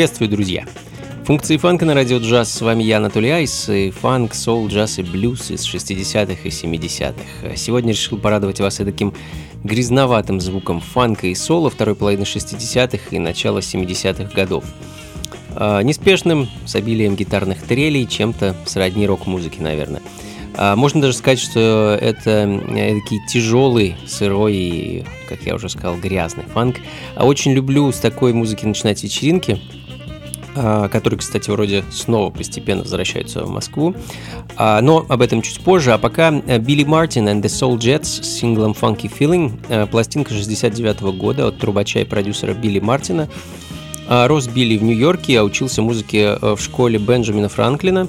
Приветствую, друзья! Функции фанка на радио джаз. С вами я, Анатолий Айс, и фанк, соул, джаз и блюз из 60-х и 70-х. Сегодня решил порадовать вас и таким грязноватым звуком фанка и соло второй половины 60-х и начала 70-х годов. А, неспешным, с обилием гитарных трелей, чем-то сродни рок-музыки, наверное. А, можно даже сказать, что это такой тяжелый, сырой и, как я уже сказал, грязный фанк. А очень люблю с такой музыки начинать вечеринки, а, которые, кстати, вроде снова постепенно возвращаются в Москву. А, но об этом чуть позже. А пока э, Билли Мартин and the Soul Jets с синглом Funky Feeling, э, пластинка 69 года от трубача и продюсера Билли Мартина. А, рос Билли в Нью-Йорке, а учился музыке э, в школе Бенджамина Франклина.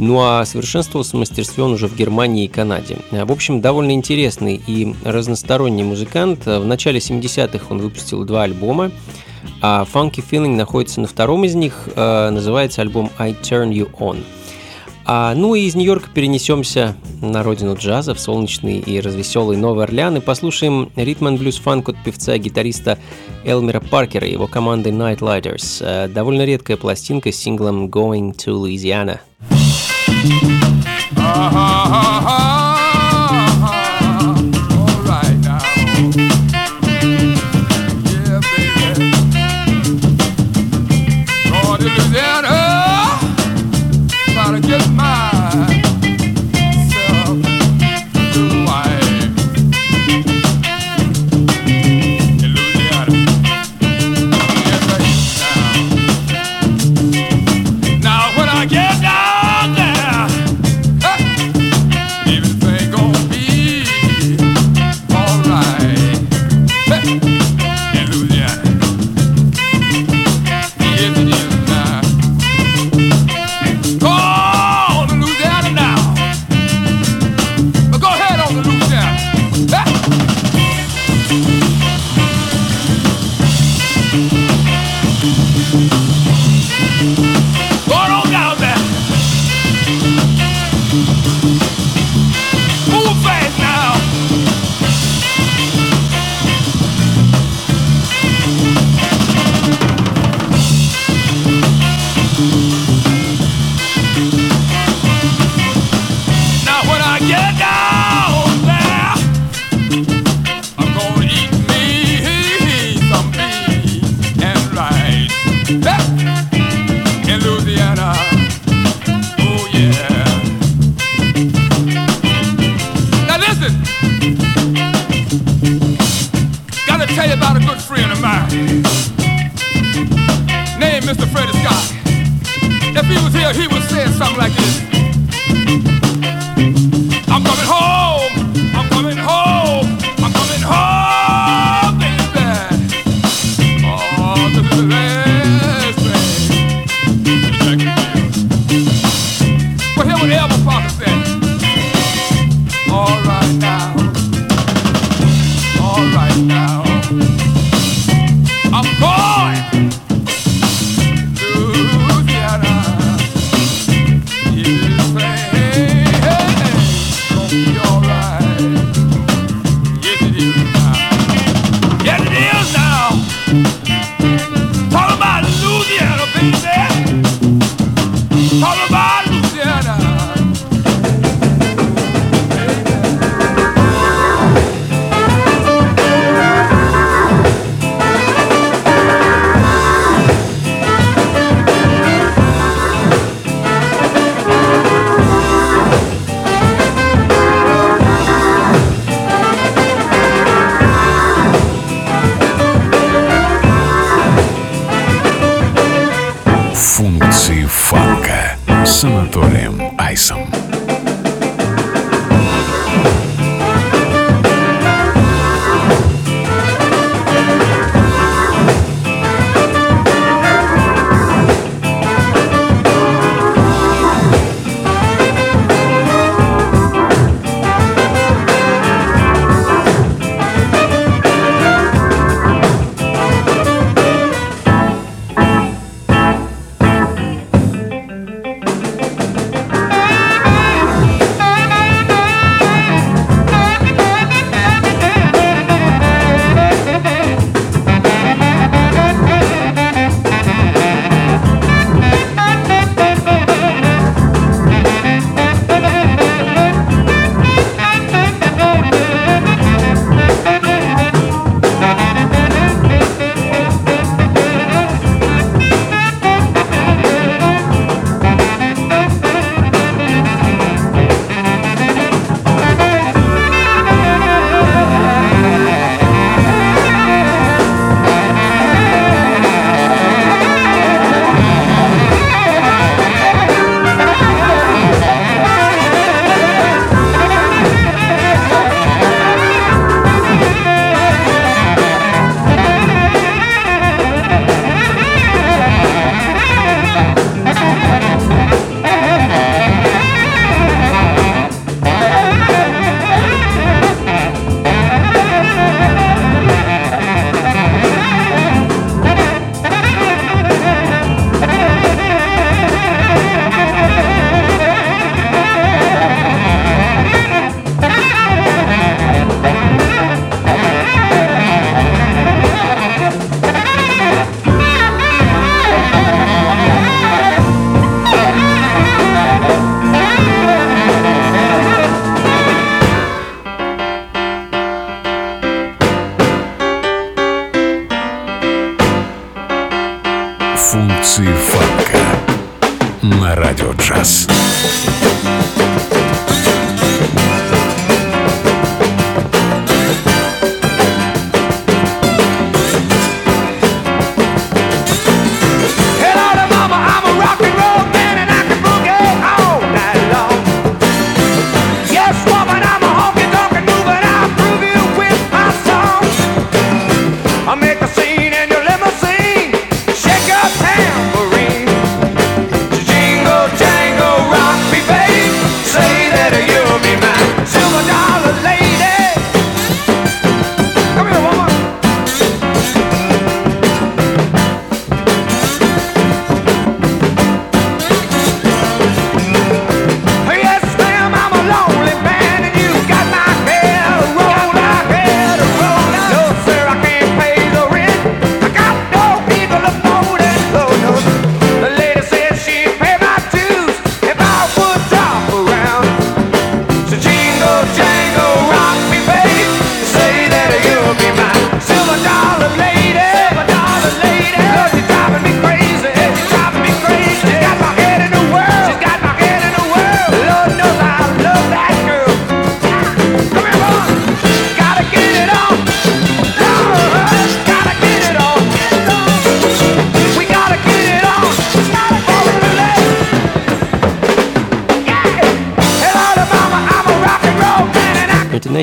Ну а совершенствовался в мастерстве он уже в Германии и Канаде. В общем, довольно интересный и разносторонний музыкант. В начале 70-х он выпустил два альбома. А Funky Feeling находится на втором из них, э, называется альбом I Turn You On. А, ну и из Нью-Йорка перенесемся на родину джаза, в солнечный и развеселый Новый Орлеан и послушаем ритм блюз фанк от певца и гитариста Элмера Паркера и его команды Night Lighters. Э, довольно редкая пластинка с синглом Going to Louisiana. Ah, ah, ah, ah.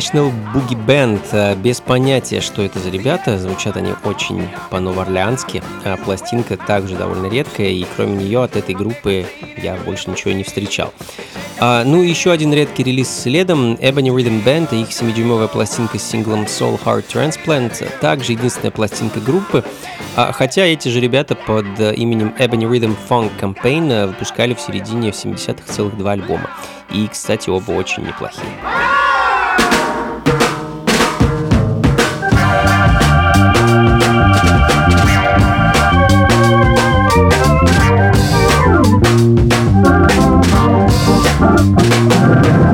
International Boogie Band. Э, без понятия, что это за ребята. Звучат они очень по-новоорлеански. А пластинка также довольно редкая, и кроме нее от этой группы я больше ничего не встречал. А, ну и еще один редкий релиз следом Ebony Rhythm Band и их 7-дюймовая пластинка с синглом Soul Heart Transplant, также единственная пластинка группы, а, хотя эти же ребята под именем Ebony Rhythm Funk Campaign выпускали в середине 70-х целых два альбома. И, кстати, оба очень неплохие. Música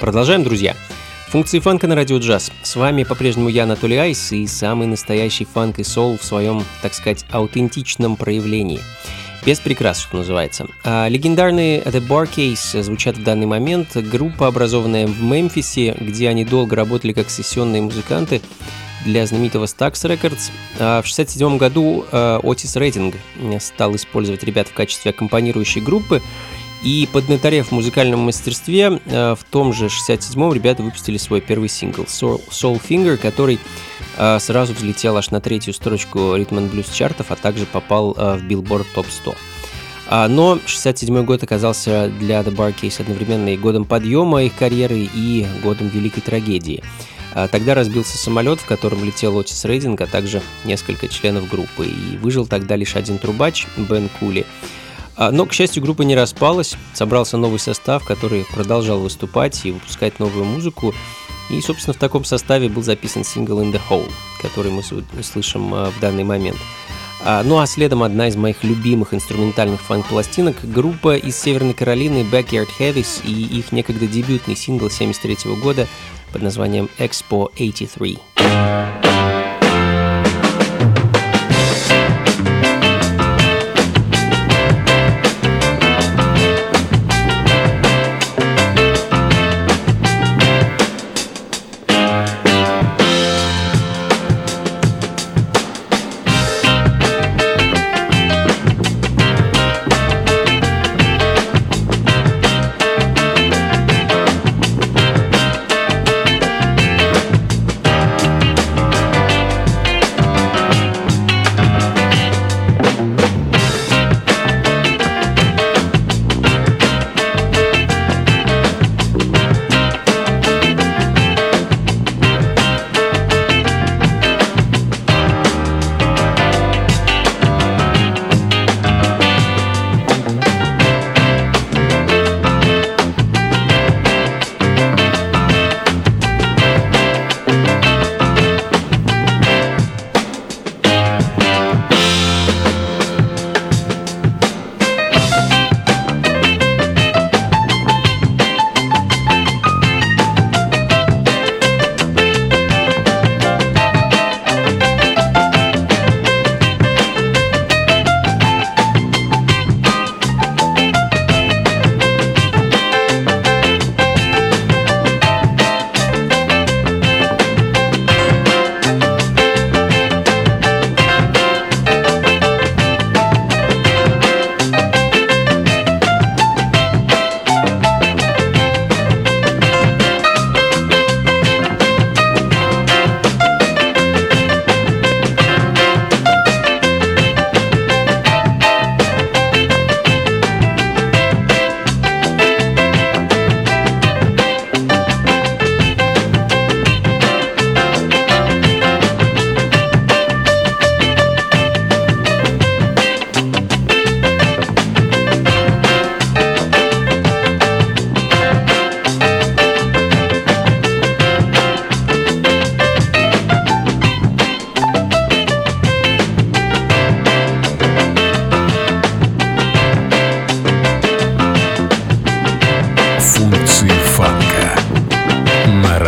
Продолжаем, друзья. Функции фанка на радио джаз. С вами по-прежнему я, Анатолий Айс, и самый настоящий фанк и соул в своем, так сказать, аутентичном проявлении. Без прикрас, что называется. А легендарные The Bar Case звучат в данный момент. Группа, образованная в Мемфисе, где они долго работали как сессионные музыканты для знаменитого Stax Records. А в 1967 году Отис Рейтинг стал использовать ребят в качестве аккомпанирующей группы, и поднаторев в музыкальном мастерстве, э, в том же 67-м ребята выпустили свой первый сингл Soul Finger, который э, сразу взлетел аж на третью строчку ритм блюз чартов, а также попал э, в Billboard Top 100. А, но 67 год оказался для The Bar Case одновременно и годом подъема их карьеры, и годом великой трагедии. А, тогда разбился самолет, в котором летел Отис Рейдинг, а также несколько членов группы, и выжил тогда лишь один трубач, Бен Кули. А, но, к счастью, группа не распалась, собрался новый состав, который продолжал выступать и выпускать новую музыку. И, собственно, в таком составе был записан сингл «In the Hole», который мы слышим а, в данный момент. А, ну а следом одна из моих любимых инструментальных фанк-пластинок – группа из Северной Каролины Backyard Heavies и их некогда дебютный сингл 73 года под названием «Expo 83».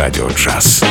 радио джаз.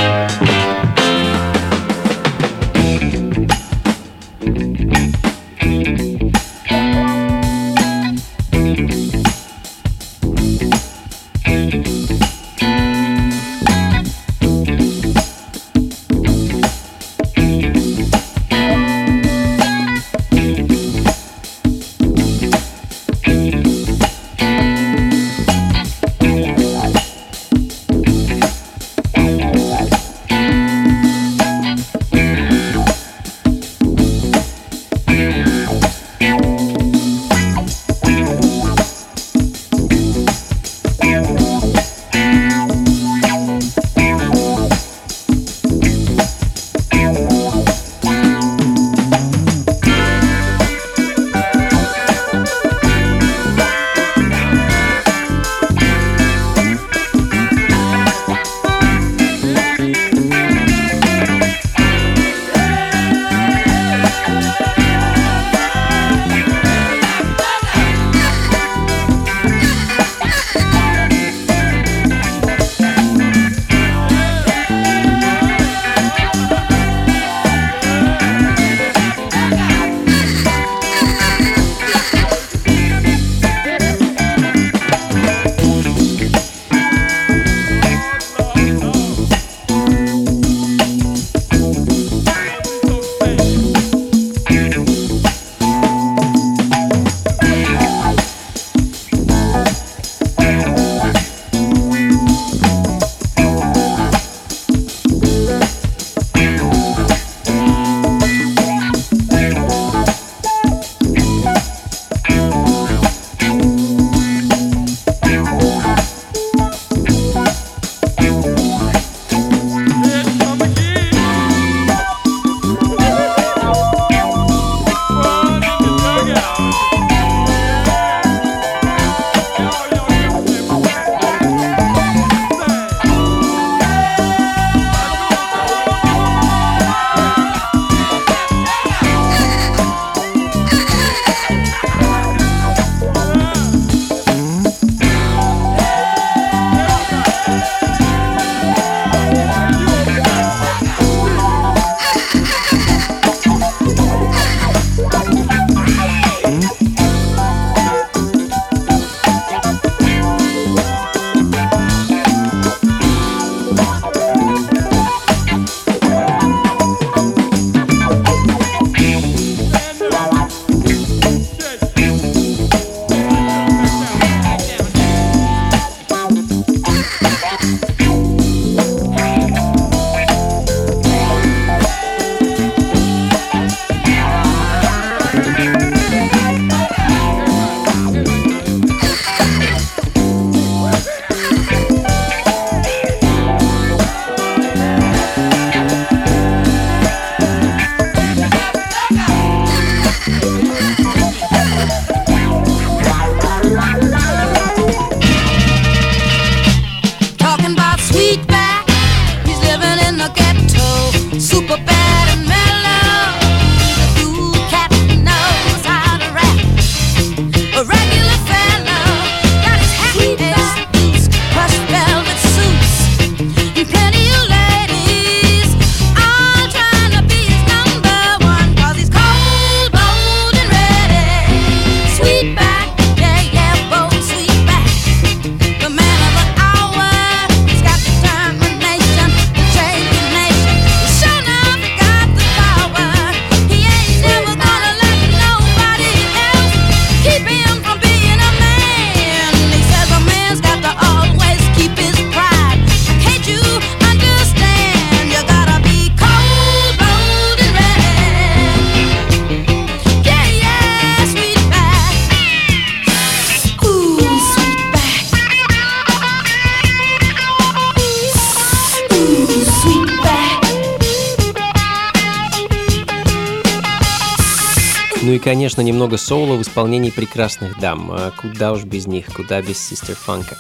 Конечно, немного соло в исполнении прекрасных дам. А куда уж без них, куда без Систер Фанка.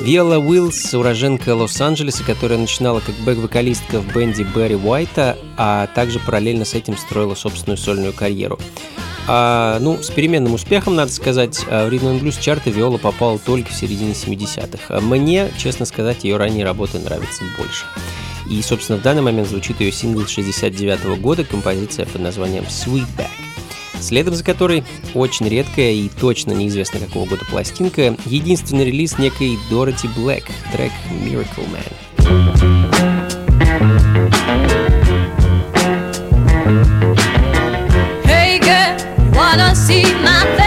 Виола Уиллс, уроженка Лос-Анджелеса, которая начинала как бэк-вокалистка в бенде Берри Уайта, а также параллельно с этим строила собственную сольную карьеру. А, ну, с переменным успехом, надо сказать, а, в Rhythm and Blues чарты Виола попала только в середине 70-х. А мне, честно сказать, ее ранние работы нравятся больше. И, собственно, в данный момент звучит ее сингл 69 -го года, композиция под названием Sweetback следом за которой очень редкая и точно неизвестно какого года пластинка, единственный релиз некой Дороти Блэк, трек Miracle Man. Hey girl, wanna see my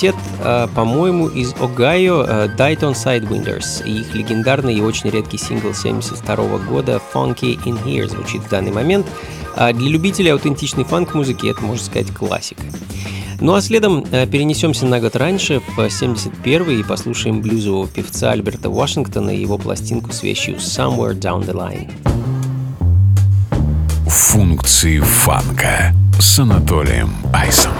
квартет, э, по-моему, из Огайо э, Dayton Sidewinders. И их легендарный и очень редкий сингл 72 года Funky In Here звучит в данный момент. А для любителей аутентичной фанк-музыки это, можно сказать, классика. Ну а следом э, перенесемся на год раньше, в 71 и послушаем блюзового певца Альберта Вашингтона и его пластинку с вещью Somewhere Down the Line. Функции фанка с Анатолием Айсом.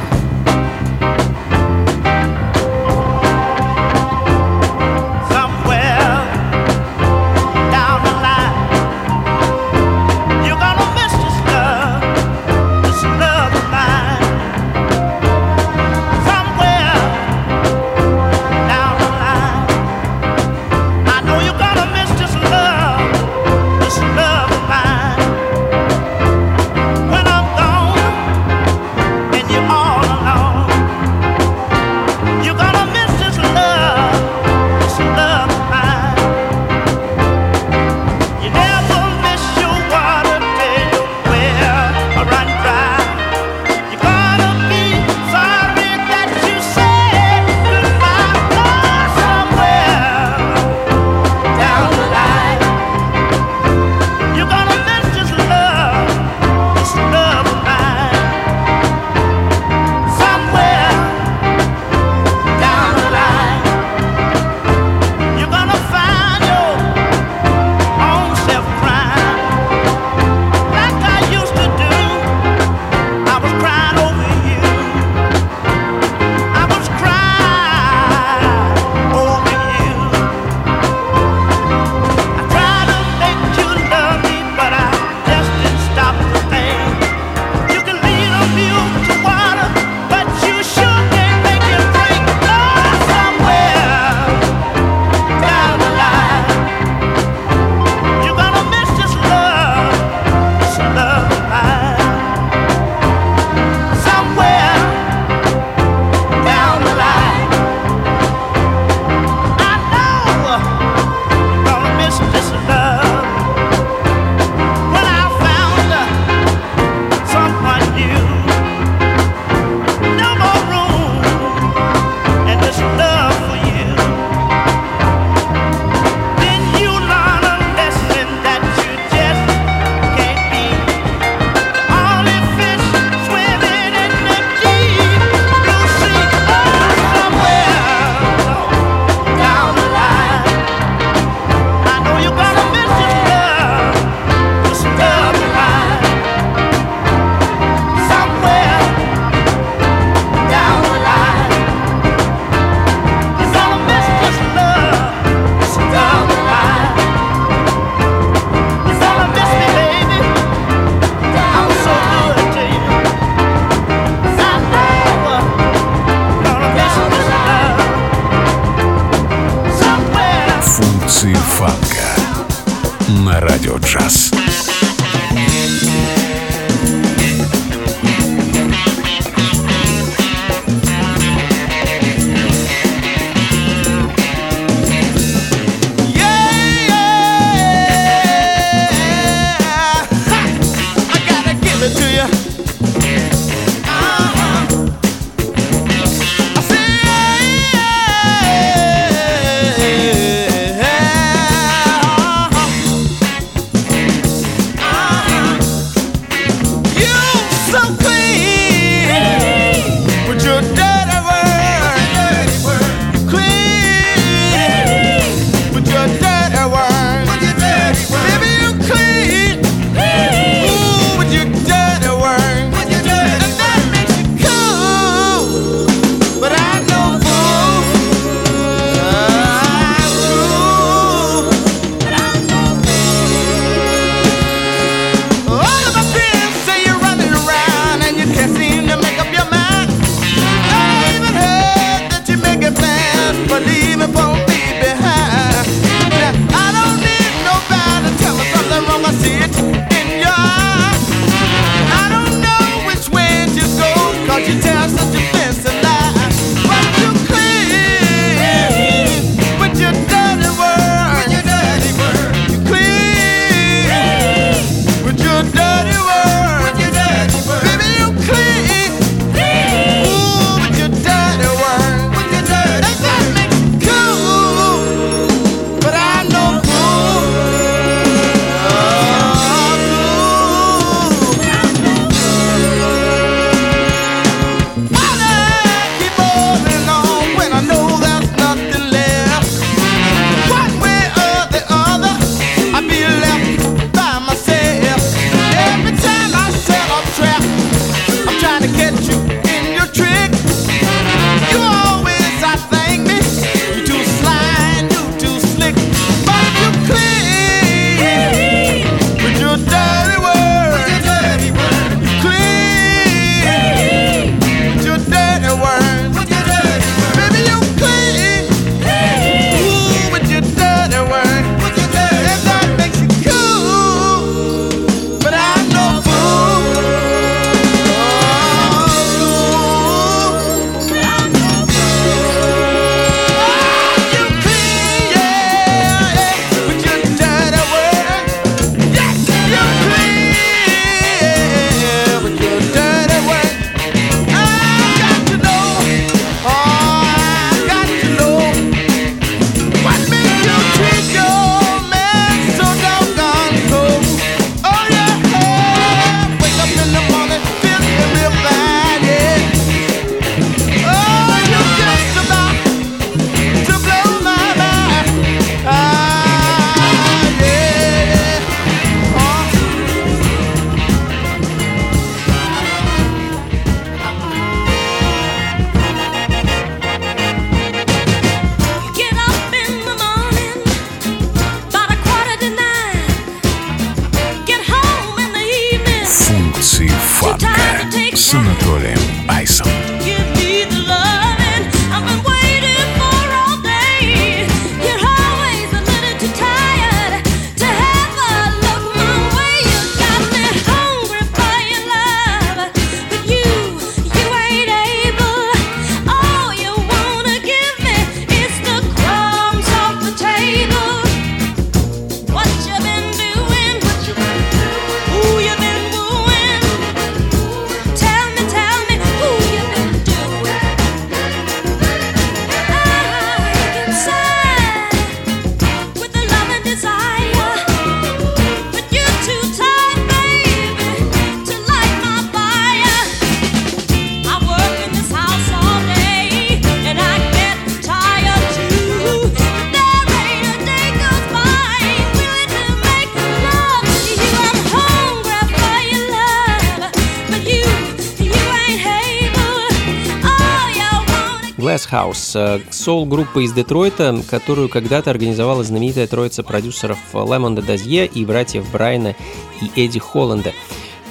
Glass House, соул-группа из Детройта, которую когда-то организовала знаменитая троица продюсеров Лемонда Дазье и братьев Брайана и Эдди Холланда.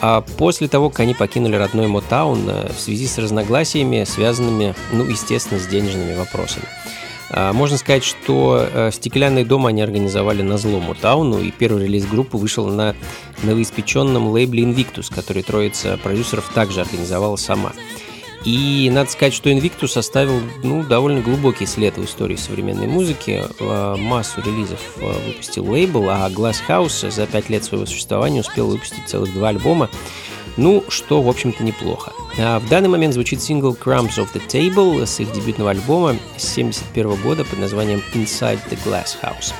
А после того, как они покинули родной Мотаун в связи с разногласиями, связанными, ну, естественно, с денежными вопросами. А, можно сказать, что э, «Стеклянный дом» они организовали на зло Мотауну, и первый релиз группы вышел на новоиспеченном лейбле Invictus, который троица продюсеров также организовала сама. И надо сказать, что Invictus оставил ну, довольно глубокий след в истории современной музыки. А, массу релизов а, выпустил лейбл, а Glass House за пять лет своего существования успел выпустить целых два альбома. Ну, что, в общем-то, неплохо. А в данный момент звучит сингл Crumbs of the Table с их дебютного альбома с 1971 года под названием Inside the Glass House.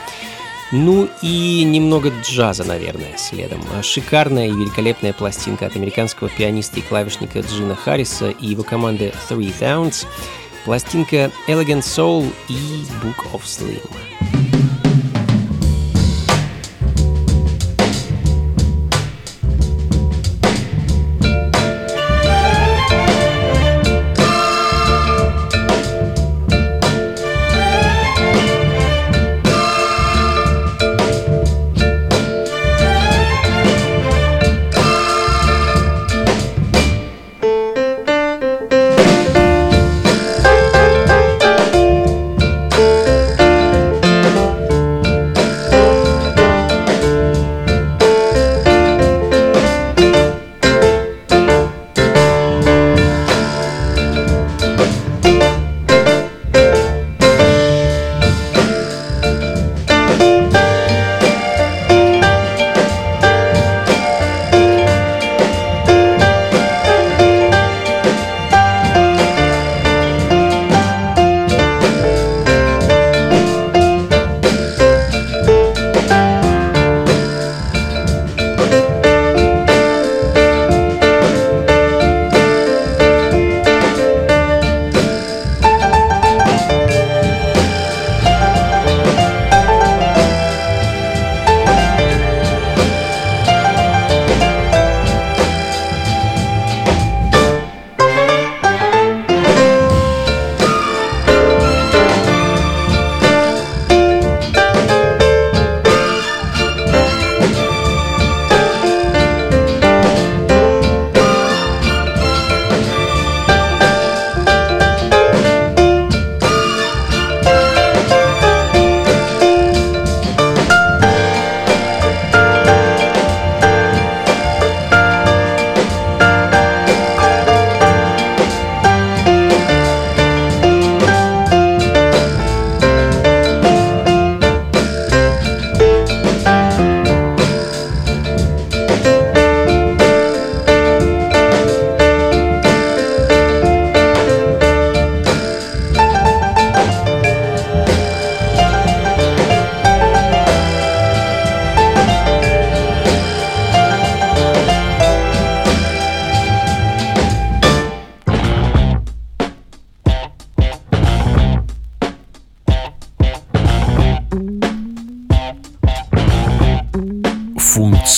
Ну и немного джаза, наверное, следом. Шикарная и великолепная пластинка от американского пианиста и клавишника Джина Харриса и его команды Three Sounds. Пластинка Elegant Soul и Book of Slim.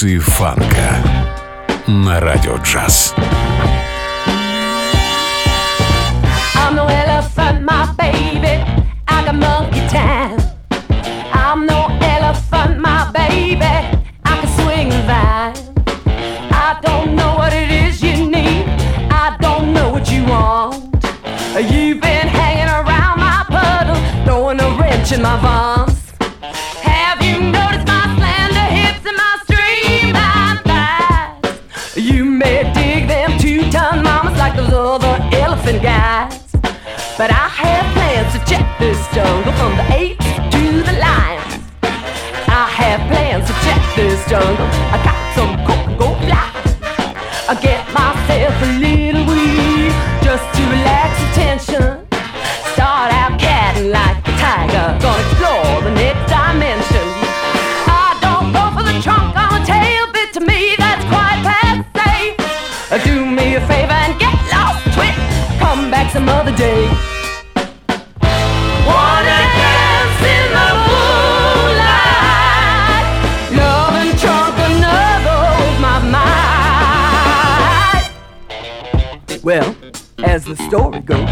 границы фанка на радио джаз. I'm no elephant, my baby. I got monkey time. I'm no elephant, my baby. I can swing a vine. I don't know what it is you need. I don't know what you want. You've been hanging around my puddle, throwing a wrench in my vine. Well, as the story goes,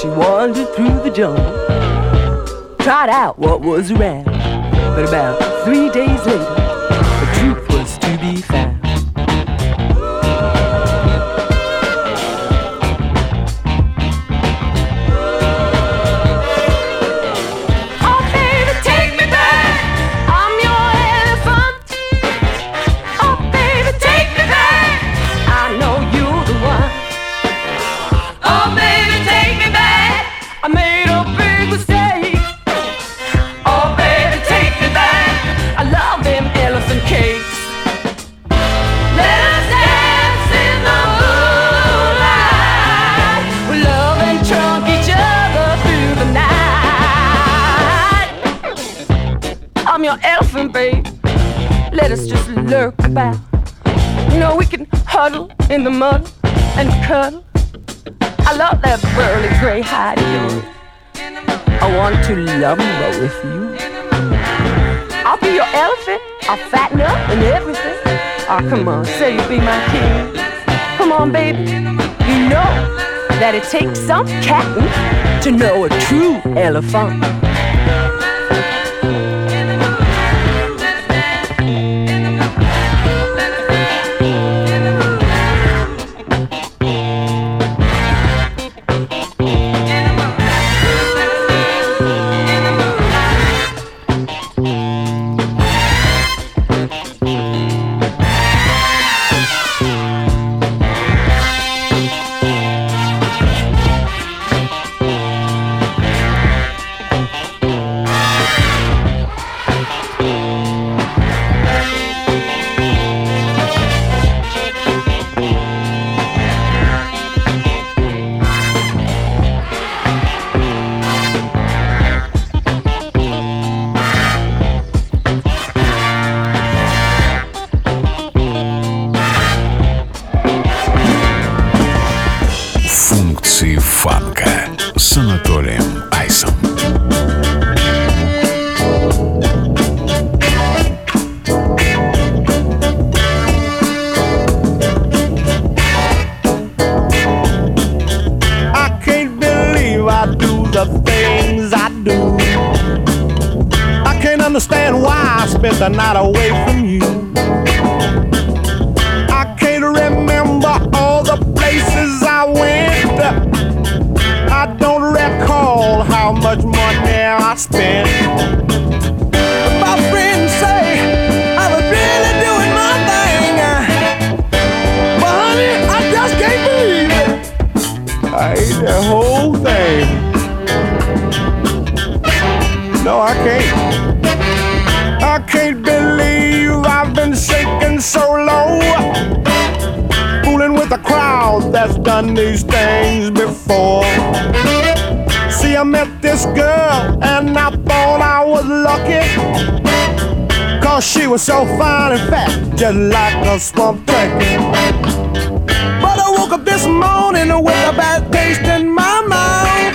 she wandered through the jungle, tried out what was around. But about three days later, in the mud and cuddle. I love that burly gray hide yours. I want to lumber with you. I'll be your elephant. I'll fatten up and everything. Oh, come on, say you'll be my king. Come on, baby. You know that it takes some catting to know a true elephant. Функции фанка с Анатолием Айсом. Understand why I spent the night away from you. Was lucky. Cause she was so fine and fat, just like a swamp turkey. But I woke up this morning with a bad taste in my mouth.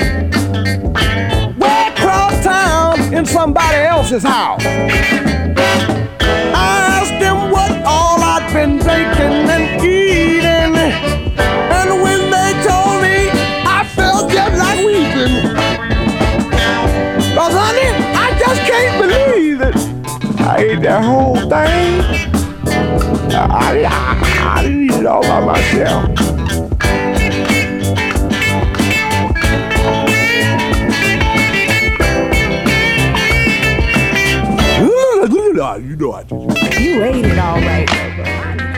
Way across town in somebody else's house. I asked them what all I'd been drinking can't believe it. I ate that whole thing. I, I, I didn't eat it all by myself. You know I just. You ate it all right.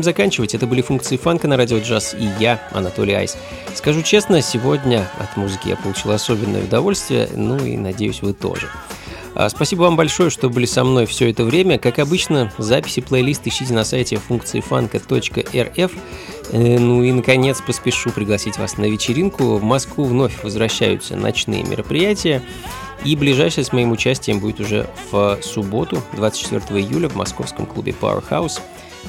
Будем заканчивать. Это были функции фанка на радио джаз и я, Анатолий Айс. Скажу честно, сегодня от музыки я получил особенное удовольствие, ну и надеюсь, вы тоже. А, спасибо вам большое, что были со мной все это время. Как обычно, записи плейлист ищите на сайте функции фанка.рф. Э, ну и, наконец, поспешу пригласить вас на вечеринку. В Москву вновь возвращаются ночные мероприятия. И ближайшее с моим участием будет уже в субботу, 24 июля, в московском клубе Powerhouse,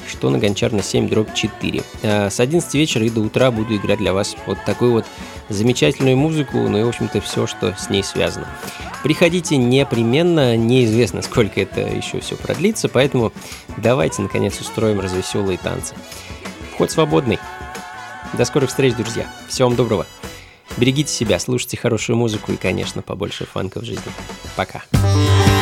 что на Гончарной 7, дробь 4. А, с 11 вечера и до утра буду играть для вас вот такую вот замечательную музыку, ну и, в общем-то, все, что с ней связано. Приходите непременно, неизвестно, сколько это еще все продлится, поэтому давайте, наконец, устроим развеселые танцы. Вход свободный. До скорых встреч, друзья. Всего вам доброго. Берегите себя, слушайте хорошую музыку и, конечно, побольше фанка в жизни. Пока. Пока.